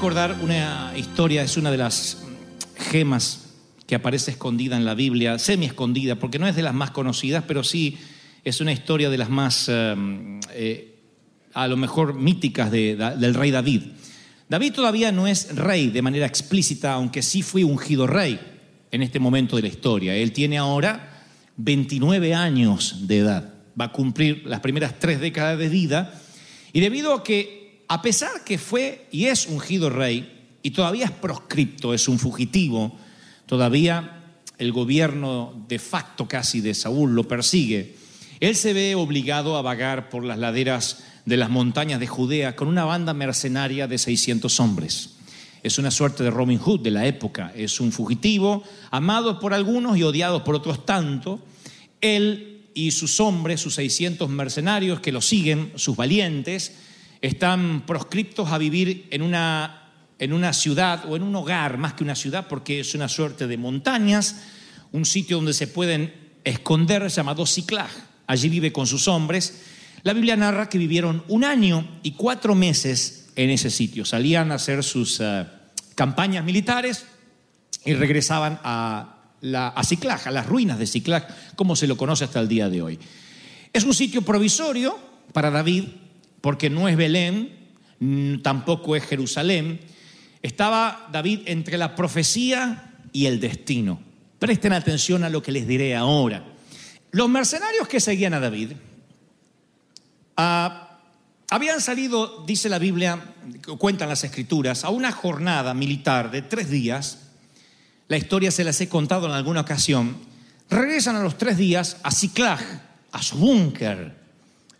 recordar una historia, es una de las gemas que aparece escondida en la Biblia, semi escondida, porque no es de las más conocidas, pero sí es una historia de las más, eh, eh, a lo mejor, míticas de- del rey David. David todavía no es rey de manera explícita, aunque sí fue ungido rey en este momento de la historia. Él tiene ahora 29 años de edad, va a cumplir las primeras tres décadas de vida, y debido a que, a pesar que fue y es ungido rey, y todavía es proscripto, es un fugitivo, todavía el gobierno de facto casi de Saúl lo persigue, él se ve obligado a vagar por las laderas de las montañas de Judea con una banda mercenaria de 600 hombres. Es una suerte de Robin Hood de la época. Es un fugitivo, amado por algunos y odiado por otros tanto. Él y sus hombres, sus 600 mercenarios que lo siguen, sus valientes, están proscriptos a vivir en una, en una ciudad o en un hogar, más que una ciudad, porque es una suerte de montañas, un sitio donde se pueden esconder llamado Ciclag. Allí vive con sus hombres. La Biblia narra que vivieron un año y cuatro meses en ese sitio. Salían a hacer sus eh, campañas militares y regresaban a, la, a Ciclag, a las ruinas de Ciclag, como se lo conoce hasta el día de hoy. Es un sitio provisorio para David, porque no es Belén, tampoco es Jerusalén. Estaba David entre la profecía y el destino. Presten atención a lo que les diré ahora. Los mercenarios que seguían a David ah, habían salido, dice la Biblia, cuentan las escrituras, a una jornada militar de tres días. La historia se las he contado en alguna ocasión. Regresan a los tres días a Ciclag, a su búnker,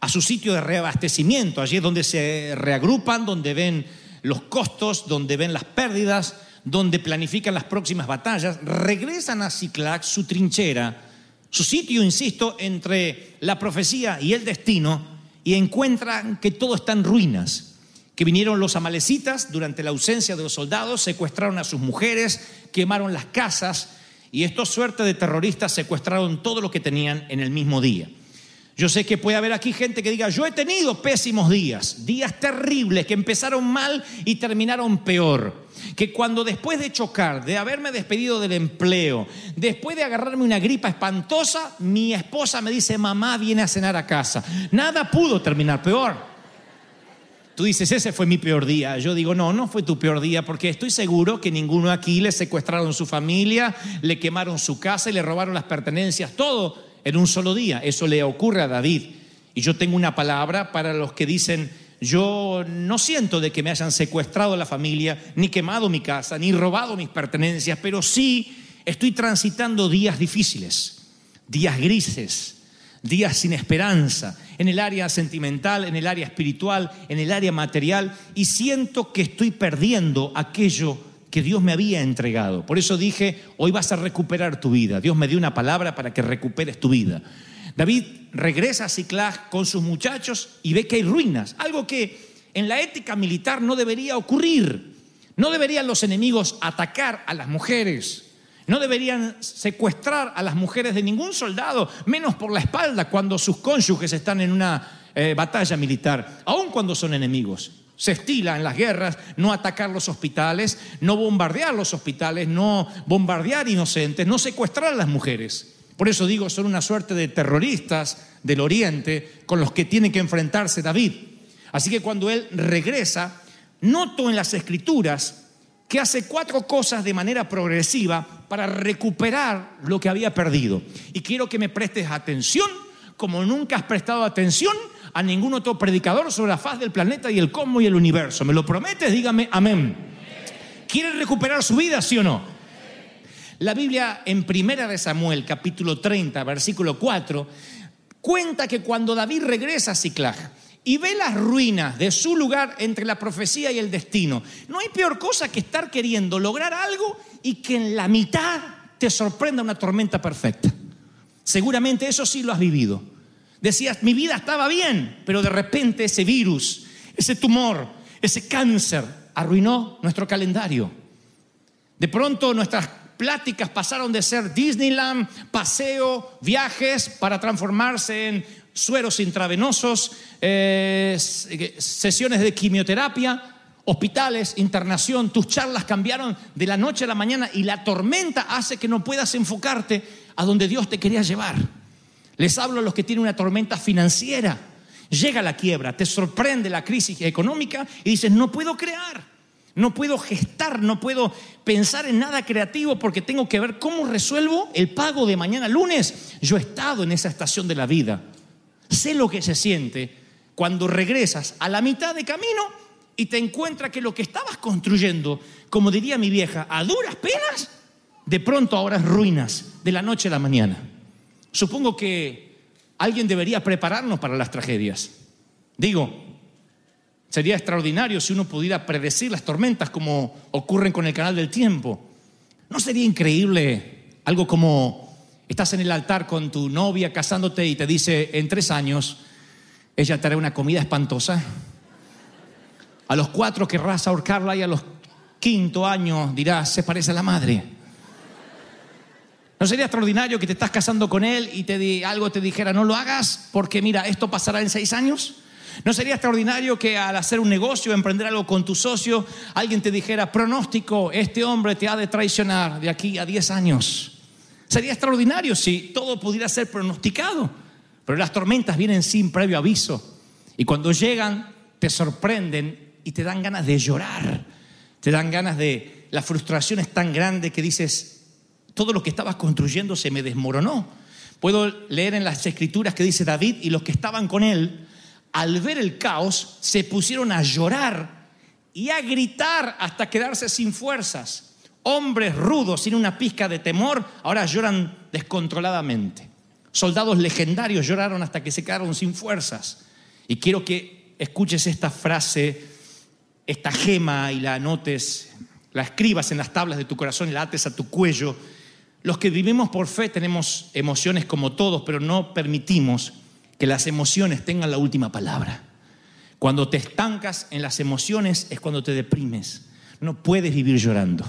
a su sitio de reabastecimiento. Allí es donde se reagrupan, donde ven los costos, donde ven las pérdidas, donde planifican las próximas batallas. Regresan a Ciclag, su trinchera, su sitio, insisto, entre la profecía y el destino, y encuentran que todo está en ruinas, que vinieron los amalecitas durante la ausencia de los soldados, secuestraron a sus mujeres, quemaron las casas, y estos suerte de terroristas secuestraron todo lo que tenían en el mismo día. Yo sé que puede haber aquí gente que diga, yo he tenido pésimos días, días terribles que empezaron mal y terminaron peor. Que cuando después de chocar, de haberme despedido del empleo, después de agarrarme una gripa espantosa, mi esposa me dice, mamá viene a cenar a casa. Nada pudo terminar peor. Tú dices, ese fue mi peor día. Yo digo, no, no fue tu peor día, porque estoy seguro que ninguno aquí le secuestraron su familia, le quemaron su casa y le robaron las pertenencias, todo en un solo día. Eso le ocurre a David. Y yo tengo una palabra para los que dicen, yo no siento de que me hayan secuestrado la familia, ni quemado mi casa, ni robado mis pertenencias, pero sí estoy transitando días difíciles, días grises, días sin esperanza, en el área sentimental, en el área espiritual, en el área material, y siento que estoy perdiendo aquello que Dios me había entregado. Por eso dije, hoy vas a recuperar tu vida. Dios me dio una palabra para que recuperes tu vida. David regresa a Ciclag con sus muchachos y ve que hay ruinas, algo que en la ética militar no debería ocurrir. No deberían los enemigos atacar a las mujeres. No deberían secuestrar a las mujeres de ningún soldado, menos por la espalda cuando sus cónyuges están en una eh, batalla militar, aun cuando son enemigos. Se estila en las guerras no atacar los hospitales, no bombardear los hospitales, no bombardear inocentes, no secuestrar a las mujeres. Por eso digo, son una suerte de terroristas del oriente con los que tiene que enfrentarse David. Así que cuando él regresa, noto en las escrituras que hace cuatro cosas de manera progresiva para recuperar lo que había perdido. Y quiero que me prestes atención como nunca has prestado atención a ningún otro predicador sobre la faz del planeta y el cosmos y el universo. ¿Me lo prometes? Dígame amén. ¿Quieres recuperar su vida, sí o no? La Biblia en Primera de Samuel, capítulo 30, versículo 4, cuenta que cuando David regresa a Ciclag y ve las ruinas de su lugar entre la profecía y el destino, no hay peor cosa que estar queriendo lograr algo y que en la mitad te sorprenda una tormenta perfecta. Seguramente eso sí lo has vivido. Decías, mi vida estaba bien, pero de repente ese virus, ese tumor, ese cáncer arruinó nuestro calendario. De pronto nuestras pláticas pasaron de ser Disneyland, paseo, viajes, para transformarse en sueros intravenosos, eh, sesiones de quimioterapia, hospitales, internación. Tus charlas cambiaron de la noche a la mañana y la tormenta hace que no puedas enfocarte a donde Dios te quería llevar. Les hablo a los que tienen una tormenta financiera. Llega la quiebra, te sorprende la crisis económica y dices, no puedo crear. No puedo gestar, no puedo pensar en nada creativo porque tengo que ver cómo resuelvo el pago de mañana lunes. Yo he estado en esa estación de la vida. Sé lo que se siente cuando regresas a la mitad de camino y te encuentras que lo que estabas construyendo, como diría mi vieja, a duras penas, de pronto ahora es ruinas de la noche a la mañana. Supongo que alguien debería prepararnos para las tragedias. Digo, Sería extraordinario si uno pudiera predecir las tormentas como ocurren con el canal del tiempo. ¿No sería increíble algo como estás en el altar con tu novia casándote y te dice en tres años, ella te hará una comida espantosa? A los cuatro querrás ahorcarla y a los quinto años dirás, se parece a la madre. ¿No sería extraordinario que te estás casando con él y te algo te dijera, no lo hagas porque mira, esto pasará en seis años? ¿No sería extraordinario que al hacer un negocio, emprender algo con tu socio, alguien te dijera, pronóstico, este hombre te ha de traicionar de aquí a 10 años? Sería extraordinario si todo pudiera ser pronosticado, pero las tormentas vienen sin previo aviso y cuando llegan te sorprenden y te dan ganas de llorar, te dan ganas de... La frustración es tan grande que dices, todo lo que estabas construyendo se me desmoronó. Puedo leer en las escrituras que dice David y los que estaban con él al ver el caos, se pusieron a llorar y a gritar hasta quedarse sin fuerzas. Hombres rudos, sin una pizca de temor, ahora lloran descontroladamente. Soldados legendarios lloraron hasta que se quedaron sin fuerzas. Y quiero que escuches esta frase, esta gema y la anotes, la escribas en las tablas de tu corazón y la ates a tu cuello. Los que vivimos por fe tenemos emociones como todos, pero no permitimos que las emociones tengan la última palabra. Cuando te estancas en las emociones es cuando te deprimes. No puedes vivir llorando.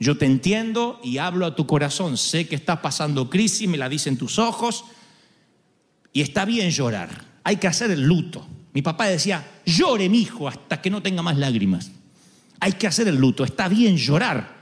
Yo te entiendo y hablo a tu corazón. Sé que estás pasando crisis, me la dicen tus ojos. Y está bien llorar. Hay que hacer el luto. Mi papá decía, llore mi hijo hasta que no tenga más lágrimas. Hay que hacer el luto. Está bien llorar.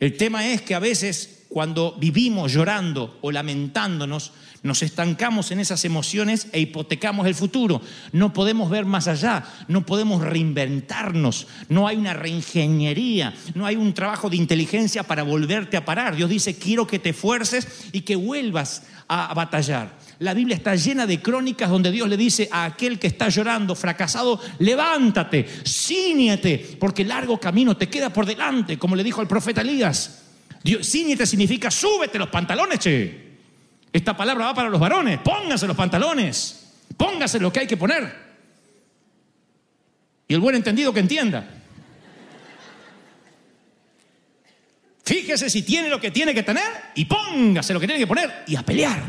El tema es que a veces cuando vivimos llorando o lamentándonos, nos estancamos en esas emociones e hipotecamos el futuro. No podemos ver más allá, no podemos reinventarnos, no hay una reingeniería, no hay un trabajo de inteligencia para volverte a parar. Dios dice, quiero que te fuerces y que vuelvas a batallar. La Biblia está llena de crónicas donde Dios le dice a aquel que está llorando, fracasado, levántate, ciñete, porque largo camino te queda por delante, como le dijo al profeta Elías. Ciñete significa súbete los pantalones, che. Esta palabra va para los varones. Pónganse los pantalones. Póngase lo que hay que poner. Y el buen entendido que entienda. Fíjese si tiene lo que tiene que tener y póngase lo que tiene que poner y a pelear.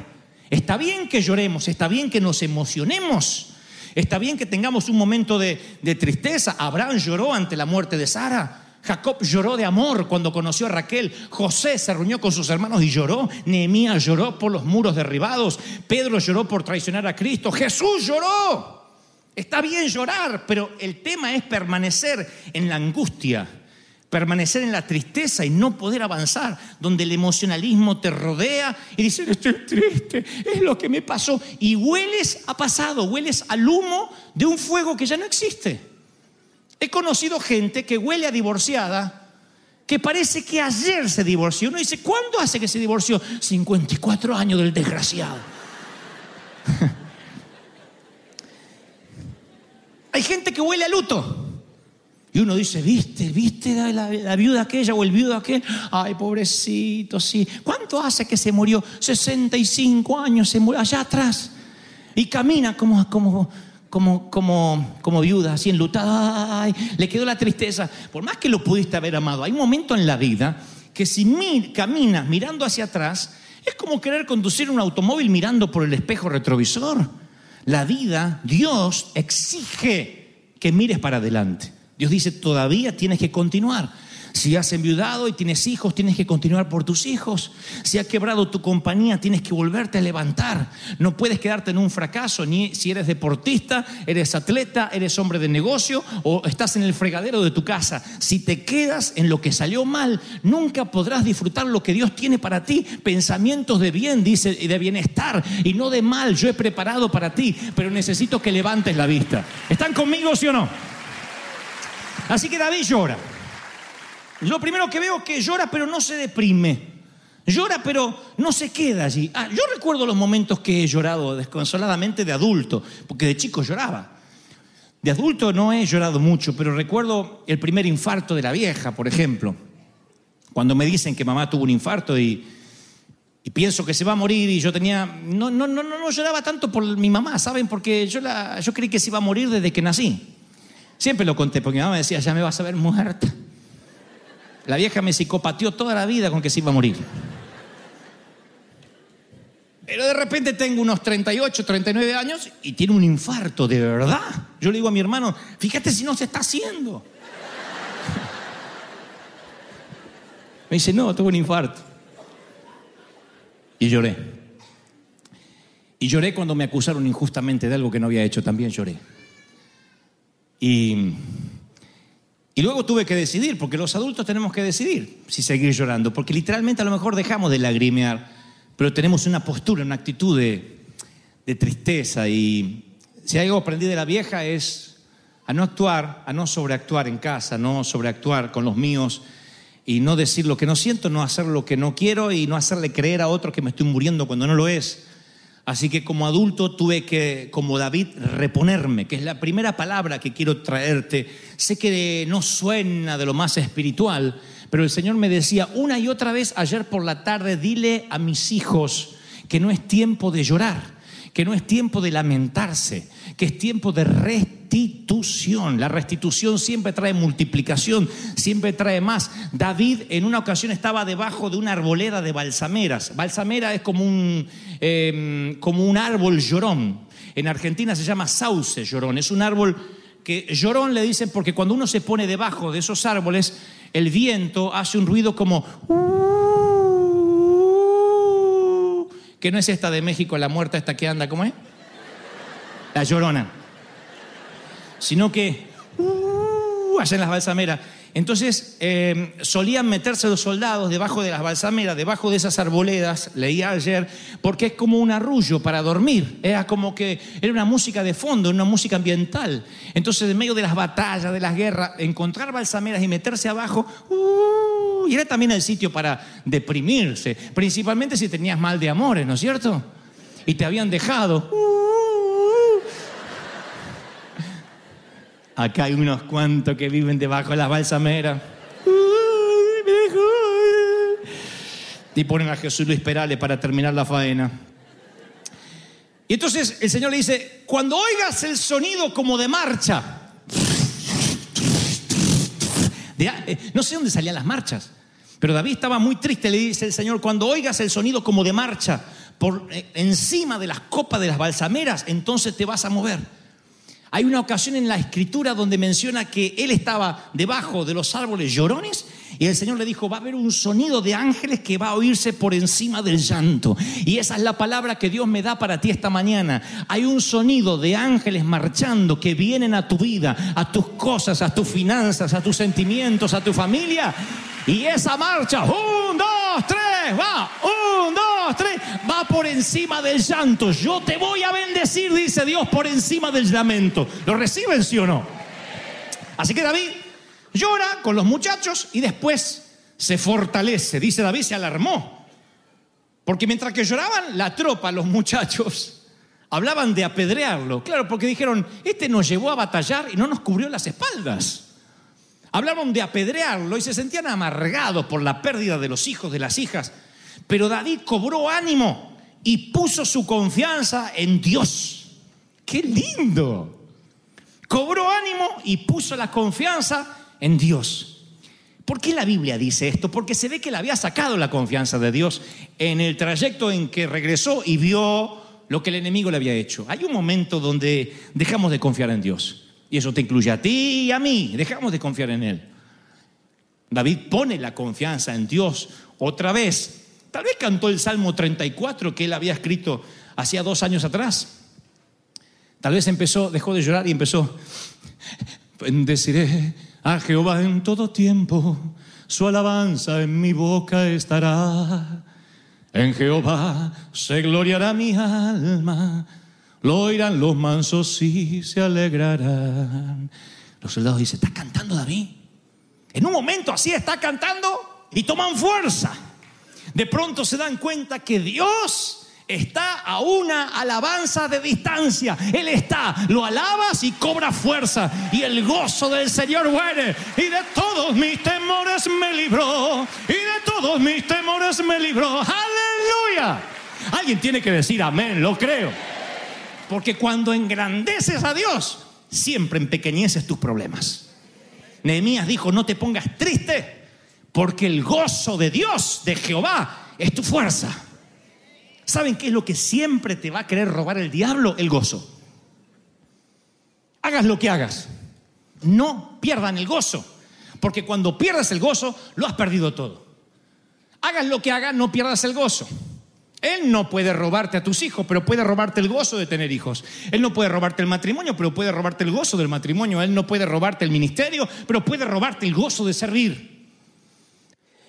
Está bien que lloremos, está bien que nos emocionemos, está bien que tengamos un momento de, de tristeza. Abraham lloró ante la muerte de Sara. Jacob lloró de amor cuando conoció a Raquel. José se reunió con sus hermanos y lloró. Nehemías lloró por los muros derribados. Pedro lloró por traicionar a Cristo. Jesús lloró. Está bien llorar, pero el tema es permanecer en la angustia permanecer en la tristeza y no poder avanzar, donde el emocionalismo te rodea y dices, estoy triste, es lo que me pasó. Y hueles a pasado, hueles al humo de un fuego que ya no existe. He conocido gente que huele a divorciada, que parece que ayer se divorció. Uno dice, ¿cuándo hace que se divorció? 54 años del desgraciado. Hay gente que huele a luto. Y uno dice, ¿viste? ¿Viste la, viuda aquella o el viudo aquel? Ay, pobrecito, sí. ¿Cuánto hace que se murió? 65 años se murió allá atrás. Y camina como, como, como, como, como viuda, así enlutada. Ay, le quedó la tristeza. Por más que lo pudiste haber amado, hay un momento en la vida que si mi- caminas mirando hacia atrás, es como querer conducir un automóvil mirando por el espejo retrovisor. La vida, Dios exige que mires para adelante. Dios dice, todavía tienes que continuar. Si has enviudado y tienes hijos, tienes que continuar por tus hijos. Si ha quebrado tu compañía, tienes que volverte a levantar. No puedes quedarte en un fracaso, ni si eres deportista, eres atleta, eres hombre de negocio o estás en el fregadero de tu casa. Si te quedas en lo que salió mal, nunca podrás disfrutar lo que Dios tiene para ti. Pensamientos de bien, dice, y de bienestar y no de mal. Yo he preparado para ti, pero necesito que levantes la vista. ¿Están conmigo, sí o no? Así que David llora. Lo primero que veo es que llora pero no se deprime. Llora pero no se queda allí. Ah, yo recuerdo los momentos que he llorado desconsoladamente de adulto, porque de chico lloraba. De adulto no he llorado mucho, pero recuerdo el primer infarto de la vieja, por ejemplo. Cuando me dicen que mamá tuvo un infarto y, pienso que se va a morir y yo tenía... No, no, no, no, no lloraba tanto por mi mamá, ¿saben? Porque yo, la, yo creí que se iba a morir desde que nací. Siempre lo conté, porque mi mamá me decía, ya me vas a ver muerta. La vieja me psicopateó toda la vida con que se iba a morir. Pero de repente tengo unos 38, 39 años y tiene un infarto, de verdad. Yo le digo a mi hermano, fíjate si no se está haciendo. Me dice, no, tuvo un infarto. Y lloré. Y lloré cuando me acusaron injustamente de algo que no había hecho, también lloré. Y, y luego tuve que decidir, porque los adultos tenemos que decidir si seguir llorando, porque literalmente a lo mejor dejamos de lagrimear, pero tenemos una postura, una actitud de, tristeza. Y si algo aprendí de la vieja es a no actuar, a no sobreactuar en casa, no sobreactuar con los míos y no decir lo que no siento, no hacer lo que no quiero y no hacerle creer a otro que me estoy muriendo cuando no lo es. Así que como adulto tuve que, como David, reponerme, que es la primera palabra que quiero traerte. Sé que no suena de lo más espiritual, pero el Señor me decía una y otra vez ayer por la tarde, dile a mis hijos que no es tiempo de llorar, que no es tiempo de lamentarse, que es tiempo de restitución. La restitución siempre trae multiplicación, siempre trae más. David en una ocasión estaba debajo de una arboleda de balsameras. Balsamera es como un, eh, como un árbol llorón. En Argentina se llama sauce llorón. Es un árbol que llorón le dicen porque cuando uno se pone debajo de esos árboles, el viento hace un ruido como... que no es esta de México, la muerta esta que anda, ¿cómo es? La llorona. Sino que uh, hacen las balsameras. Entonces eh, solían meterse los soldados debajo de las balsameras, debajo de esas arboledas, leía ayer, porque es como un arrullo para dormir. Era como que era una música de fondo, una música ambiental. Entonces, en medio de las batallas, de las guerras, encontrar balsameras y meterse abajo, uh, y era también el sitio para deprimirse, principalmente si tenías mal de amores, ¿no es cierto? Y te habían dejado. Uh, Acá hay unos cuantos que viven debajo de las balsameras. Y ponen a Jesús Luis Perales para terminar la faena. Y entonces el Señor le dice, cuando oigas el sonido como de marcha, eh, no sé dónde salían las marchas, pero David estaba muy triste, le dice el Señor, cuando oigas el sonido como de marcha por eh, encima de las copas de las balsameras, entonces te vas a mover. Hay una ocasión en la escritura donde menciona que él estaba debajo de los árboles llorones Y el Señor le dijo, va a haber un sonido de ángeles que va a oírse por encima del llanto. Y esa es la palabra que Dios me da para ti esta mañana. Hay un sonido de ángeles marchando que vienen a tu vida, a tus cosas, a tus finanzas, a tus sentimientos, a tu familia. Y esa marcha, dos, va, un, dos, tres, va por encima del llanto. Yo te voy a bendecir, dice Dios, por encima del lamento. ¿Lo reciben, sí o no? Así que David llora con los muchachos y después se fortalece. Dice David, se alarmó. Porque mientras que lloraban la tropa, los muchachos, hablaban de apedrearlo. Claro, porque dijeron, este nos llevó a batallar y no nos cubrió las espaldas. Hablaron de apedrearlo y se sentían amargados por la pérdida de los hijos, de las hijas. Pero David cobró ánimo y puso su confianza en Dios. ¡Qué lindo! Cobró ánimo y puso la confianza en Dios. ¿Por qué la Biblia dice esto? Porque se ve que le había sacado la confianza de Dios en el trayecto en que regresó y vio lo que el enemigo le había hecho. Hay un momento donde dejamos de confiar en Dios. Y eso te incluye a ti y a mí. Dejamos de confiar en Él. David pone la confianza en Dios otra vez. Tal vez cantó el Salmo 34 que él había escrito hacía dos años atrás. Tal vez empezó, dejó de llorar y empezó, bendeciré a Jehová en todo tiempo, su alabanza en mi boca estará. En Jehová se gloriará mi alma, lo oirán los mansos y se alegrarán. Los soldados dicen, ¿está cantando David? En un momento así está cantando y toman fuerza. De pronto se dan cuenta que Dios está a una alabanza de distancia. Él está, lo alabas y cobra fuerza. Y el gozo del Señor muere. Y de todos mis temores me libró. Y de todos mis temores me libró. Aleluya. Alguien tiene que decir amén, lo creo. Porque cuando engrandeces a Dios, siempre empequeñeces tus problemas. Nehemías dijo, no te pongas triste, porque el gozo de Dios, de Jehová, es tu fuerza. ¿Saben qué es lo que siempre te va a querer robar el diablo? El gozo. Hagas lo que hagas, no pierdan el gozo, porque cuando pierdas el gozo, lo has perdido todo. Hagas lo que hagas, no pierdas el gozo. Él no puede robarte a tus hijos, pero puede robarte el gozo de tener hijos. Él no puede robarte el matrimonio, pero puede robarte el gozo del matrimonio. Él no puede robarte el ministerio, pero puede robarte el gozo de servir.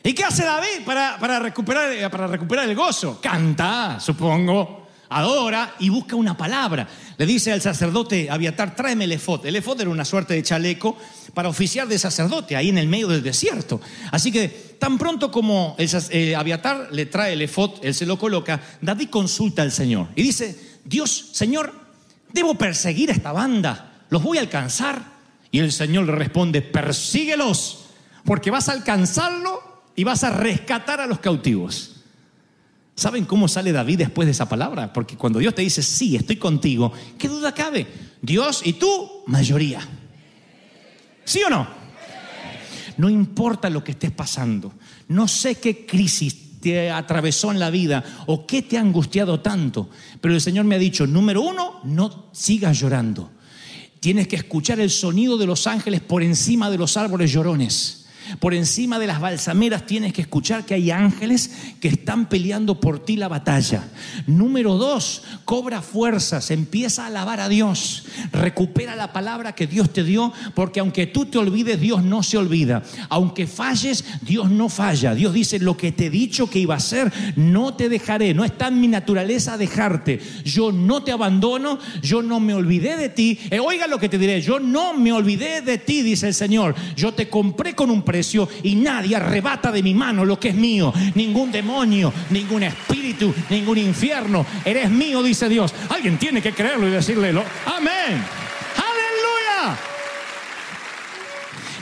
¿Y qué hace David para, para, recuperar, para recuperar el gozo? Canta, supongo, adora y busca una palabra. Le dice al sacerdote Abiatar, tráeme el efod. El efod era una suerte de chaleco para oficiar de sacerdote ahí en el medio del desierto. Así que tan pronto como el, eh, Abiatar le trae el efod, él se lo coloca, David consulta al Señor y dice, Dios, Señor, ¿debo perseguir a esta banda? ¿Los voy a alcanzar? Y el Señor le responde, persíguelos, porque vas a alcanzarlo y vas a rescatar a los cautivos. ¿Saben cómo sale David después de esa palabra? Porque cuando Dios te dice, sí, estoy contigo, ¿qué duda cabe? Dios y tú, mayoría. ¿Sí o no? No importa lo que estés pasando, no sé qué crisis te atravesó en la vida o qué te ha angustiado tanto, pero el Señor me ha dicho, número uno, no sigas llorando. Tienes que escuchar el sonido de los ángeles por encima de los árboles llorones. Por encima de las balsameras tienes que escuchar que hay ángeles que están peleando por ti la batalla. Número dos, cobra fuerzas, empieza a alabar a Dios, recupera la palabra que Dios te dio, porque aunque tú te olvides, Dios no se olvida. Aunque falles, Dios no falla. Dios dice, lo que te he dicho que iba a hacer, no te dejaré. No está en mi naturaleza dejarte. Yo no te abandono, yo no me olvidé de ti. Eh, oiga lo que te diré, yo no me olvidé de ti, dice el Señor. Yo te compré con un precio y nadie arrebata de mi mano lo que es mío. Ningún demonio, ningún espíritu, ningún infierno. Eres mío, dice Dios. Alguien tiene que creerlo y decirle, amén. Aleluya.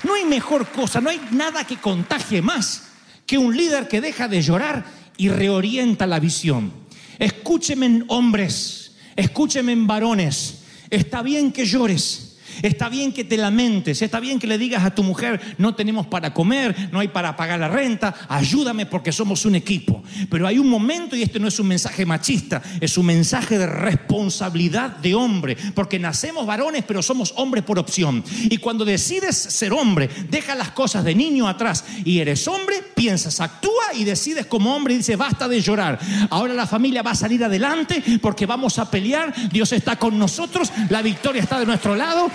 No hay mejor cosa, no hay nada que contagie más que un líder que deja de llorar y reorienta la visión. Escúcheme hombres, escúcheme varones. Está bien que llores, Está bien que te lamentes, está bien que le digas a tu mujer, no tenemos para comer, no hay para pagar la renta, ayúdame porque somos un equipo. Pero hay un momento, y este no es un mensaje machista, es un mensaje de responsabilidad de hombre, porque nacemos varones, pero somos hombres por opción. Y cuando decides ser hombre, deja las cosas de niño atrás y eres hombre, piensas, actúa y decides como hombre y dices, basta de llorar. Ahora la familia va a salir adelante porque vamos a pelear, Dios está con nosotros, la victoria está de nuestro lado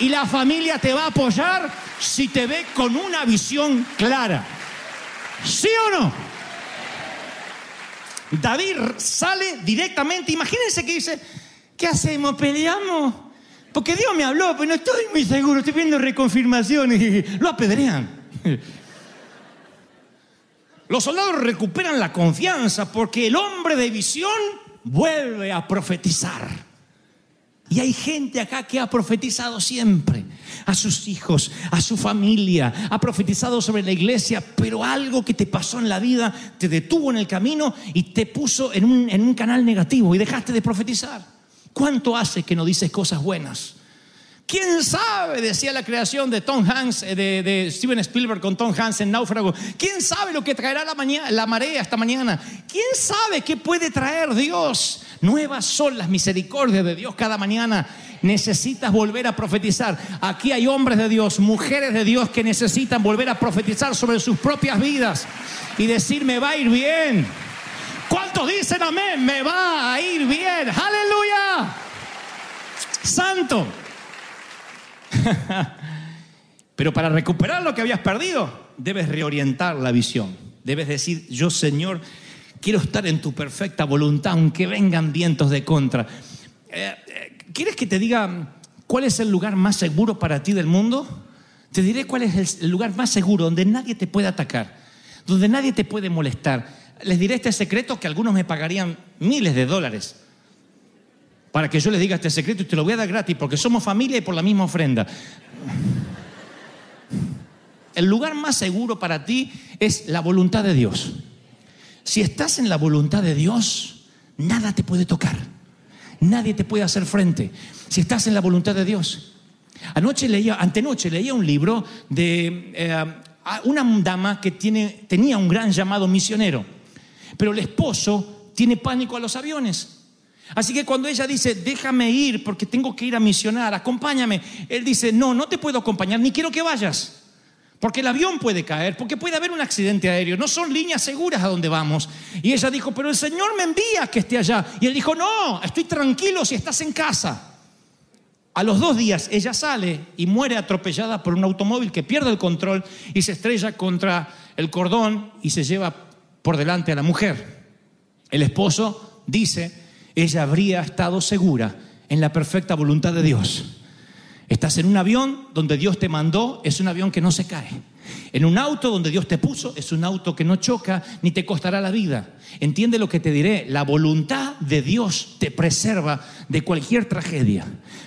y la familia te va a apoyar si te ve con una visión clara. ¿Sí o no? David sale directamente, imagínense que dice, ¿qué hacemos? ¿Peleamos? Porque Dios me habló, pero no estoy muy seguro, estoy viendo reconfirmaciones. Lo apedrean. Los soldados recuperan la confianza porque el hombre de visión vuelve a profetizar. Y hay gente acá que ha profetizado siempre a sus hijos, a su familia, ha profetizado sobre la iglesia, pero algo que te pasó en la vida te detuvo en el camino y te puso en un, canal negativo y dejaste de profetizar. ¿Cuánto hace que no dices cosas buenas? ¿Quién sabe? Decía la creación de Tom Hanks, eh, de, de Steven Spielberg con Tom Hanks en Náufrago. ¿Quién sabe lo que traerá la, mañana, la marea esta mañana? ¿Quién sabe qué puede traer Dios? Nuevas son las misericordias de Dios cada mañana. Necesitas volver a profetizar. Aquí hay hombres de Dios, mujeres de Dios que necesitan volver a profetizar sobre sus propias vidas y decir, me va a ir bien. ¿Cuántos dicen amén? Me va a ir bien. Aleluya. Santo. Pero para recuperar lo que habías perdido, debes reorientar la visión. Debes decir, yo Señor, quiero estar en tu perfecta voluntad, aunque vengan vientos de contra. Eh, eh, ¿Quieres que te diga cuál es el lugar más seguro para ti del mundo? Te diré cuál es el lugar más seguro donde nadie te puede atacar, donde nadie te puede molestar. Les diré este secreto que algunos me pagarían miles de dólares para que yo les diga este secreto y te lo voy a dar gratis porque somos familia y por la misma ofrenda. El lugar más seguro para ti es la voluntad de Dios. Si estás en la voluntad de Dios, nada te puede tocar. Nadie te puede hacer frente. Si estás en la voluntad de Dios. Anoche leía, antenoche leía un libro de eh, una dama que tenía un gran llamado misionero, pero el esposo tiene pánico a los aviones. Así que cuando ella dice, déjame ir porque tengo que ir a misionar, acompáñame, él dice, no, no te puedo acompañar, ni quiero que vayas. Porque el avión puede caer, porque puede haber un accidente aéreo, no son líneas seguras a donde vamos. Y ella dijo, pero el Señor me envía que esté allá. Y él dijo, no, estoy tranquilo si estás en casa. A los dos días ella sale y muere atropellada por un automóvil que pierde el control y se estrella contra el cordón y se lleva por delante a la mujer. El esposo dice, ella habría estado segura en la perfecta voluntad de Dios. Estás en un avión donde Dios te mandó, es un avión que no se cae. En un auto donde Dios te puso, es un auto que no choca ni te costará la vida. Entiende lo que te diré, la voluntad de Dios te preserva de cualquier tragedia.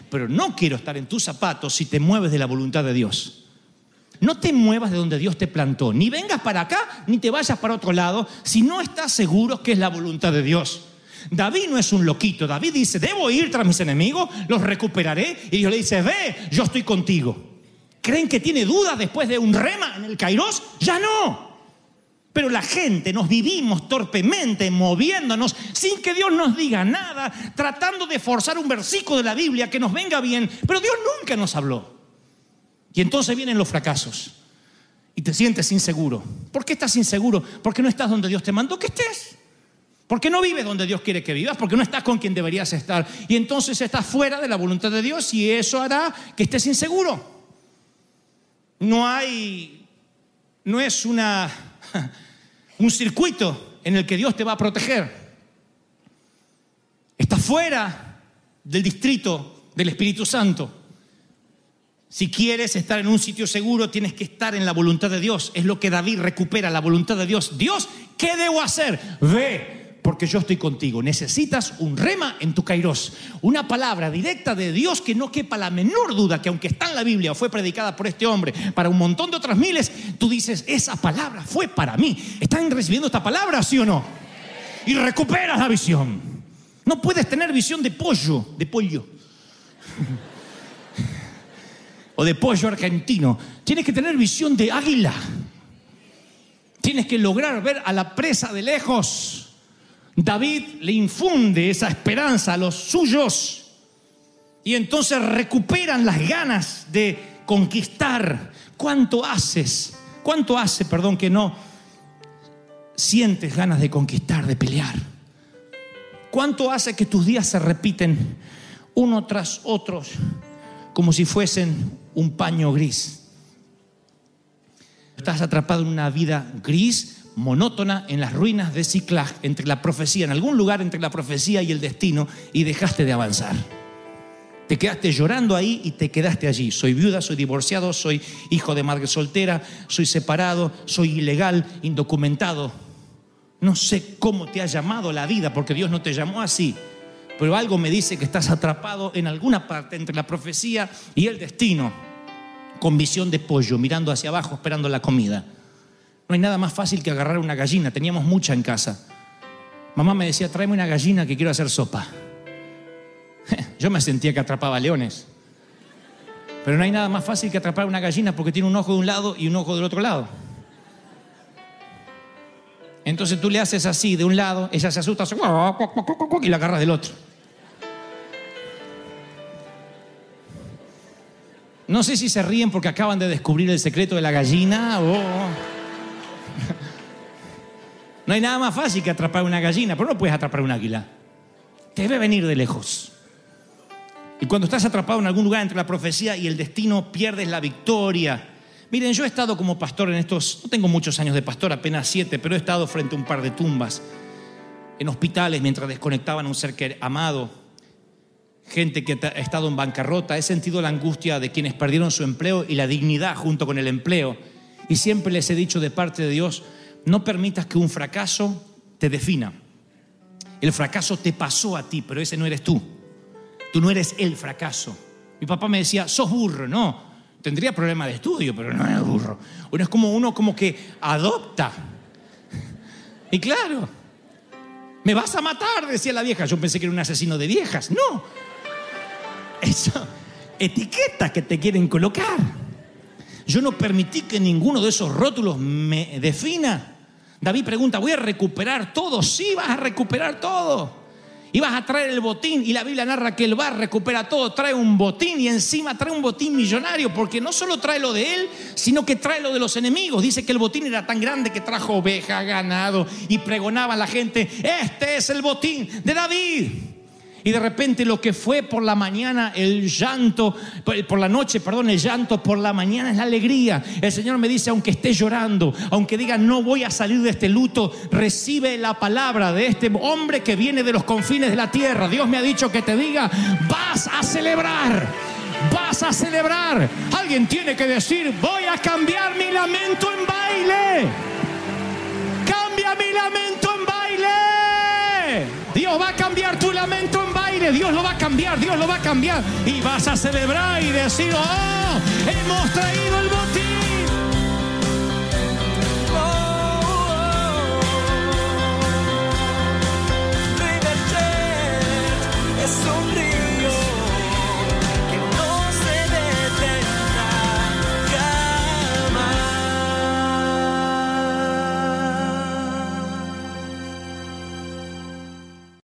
Pero no quiero estar en tus zapatos si te mueves de la voluntad de Dios. No te muevas de donde Dios te plantó, ni vengas para acá, ni te vayas para otro lado, si no estás seguro que es la voluntad de Dios. David no es un loquito. David dice, debo ir tras mis enemigos, los recuperaré. Y Dios le dice, ve, yo estoy contigo. ¿Creen que tiene dudas después de un rema en el Kairos? Ya no. Pero la gente nos vivimos torpemente, moviéndonos sin que Dios nos diga nada, tratando de forzar un versículo de la Biblia que nos venga bien. Pero Dios nunca nos habló. Y entonces vienen los fracasos. Y te sientes inseguro. ¿Por qué estás inseguro? Porque no estás donde Dios te mandó que estés. Porque no vives donde Dios quiere que vivas, porque no estás con quien deberías estar. Y entonces estás fuera de la voluntad de Dios y eso hará que estés inseguro. No hay, no es una, un circuito en el que Dios te va a proteger. Estás fuera del distrito del Espíritu Santo. Si quieres estar en un sitio seguro, tienes que estar en la voluntad de Dios. Es lo que David recupera, la voluntad de Dios. Dios, ¿qué debo hacer? Ve, porque yo estoy contigo. Necesitas un rema en tu kairos, una palabra directa de Dios que no quepa la menor duda que aunque está en la Biblia o fue predicada por este hombre para un montón de otras miles, tú dices, esa palabra fue para mí. ¿Están recibiendo esta palabra, sí o no? Y recuperas la visión. No puedes tener visión de pollo, de pollo. o de pollo argentino. Tienes que tener visión de águila. Tienes que lograr ver a la presa de lejos. David le infunde esa esperanza a los suyos y entonces recuperan las ganas de conquistar. ¿Cuánto haces? ¿Cuánto hace, perdón, que no sientes ganas de conquistar, de pelear? ¿Cuánto hace que tus días se repiten uno tras otro como si fuesen un paño gris? Estás atrapado en una vida gris, monótona, en las ruinas de Ciclag, entre la profecía, en algún lugar entre la profecía y el destino, y dejaste de avanzar. Te quedaste llorando ahí y te quedaste allí. Soy viuda, soy divorciado, soy hijo de madre soltera, soy separado, soy ilegal, indocumentado. No sé cómo te ha llamado la vida, porque Dios no te llamó así. Pero algo me dice que estás atrapado en alguna parte entre la profecía y el destino, con visión de pollo, mirando hacia abajo, esperando la comida. No hay nada más fácil que agarrar una gallina. Teníamos mucha en casa. Mamá me decía, tráeme una gallina que quiero hacer sopa. Yo me sentía que atrapaba leones. Pero no hay nada más fácil que atrapar una gallina porque tiene un ojo de un lado y un ojo del otro lado. Entonces tú le haces así de un lado, ella se asusta y la agarras del otro. No sé si se ríen porque acaban de descubrir el secreto de la gallina o... No hay nada más fácil que atrapar una gallina, pero no puedes atrapar un águila. Te debe venir de lejos. Y cuando estás atrapado en algún lugar entre la profecía y el destino, pierdes la victoria. Miren, yo he estado como pastor en estos, no tengo muchos años de pastor, apenas siete, pero he estado frente a un par de tumbas, en hospitales mientras desconectaban a un ser que- amado, gente que ha estado en bancarrota. He sentido la angustia de quienes perdieron su empleo y la dignidad junto con el empleo. Y siempre les he dicho de parte de Dios, no permitas que un fracaso te defina. El fracaso te pasó a ti, pero ese no eres tú. Tú no eres el fracaso. Mi papá me decía, sos burro. No, tendría problema de estudio, pero no es burro. Uno es como uno como que adopta. Y claro, me vas a matar, decía la vieja. Yo pensé que era un asesino de viejas. No. Eso, etiquetas que te quieren colocar. Yo no permití que ninguno de esos rótulos me defina. David pregunta, ¿voy a recuperar todo? Sí, vas a recuperar todo. Y vas a traer el botín. Y la Biblia narra que él va, recupera todo, trae un botín y encima trae un botín millonario, porque no solo trae lo de él, sino que trae lo de los enemigos. Dice que el botín era tan grande que trajo oveja, ganado y pregonaba a la gente, este es el botín de David. Y de repente lo que fue por la mañana el llanto, por la noche, perdón, el llanto, por la mañana es la alegría. El Señor me dice, aunque esté llorando, aunque diga no voy a salir de este luto, recibe la palabra de este hombre que viene de los confines de la tierra. Dios me ha dicho que te diga, vas a celebrar. Vas a celebrar. Alguien tiene que decir, voy a cambiar mi lamento en baile. Cambia mi lamento va a cambiar tu lamento en baile, Dios lo va a cambiar, Dios lo va a cambiar. Y vas a celebrar y decir, oh, hemos traído el botín. Oh.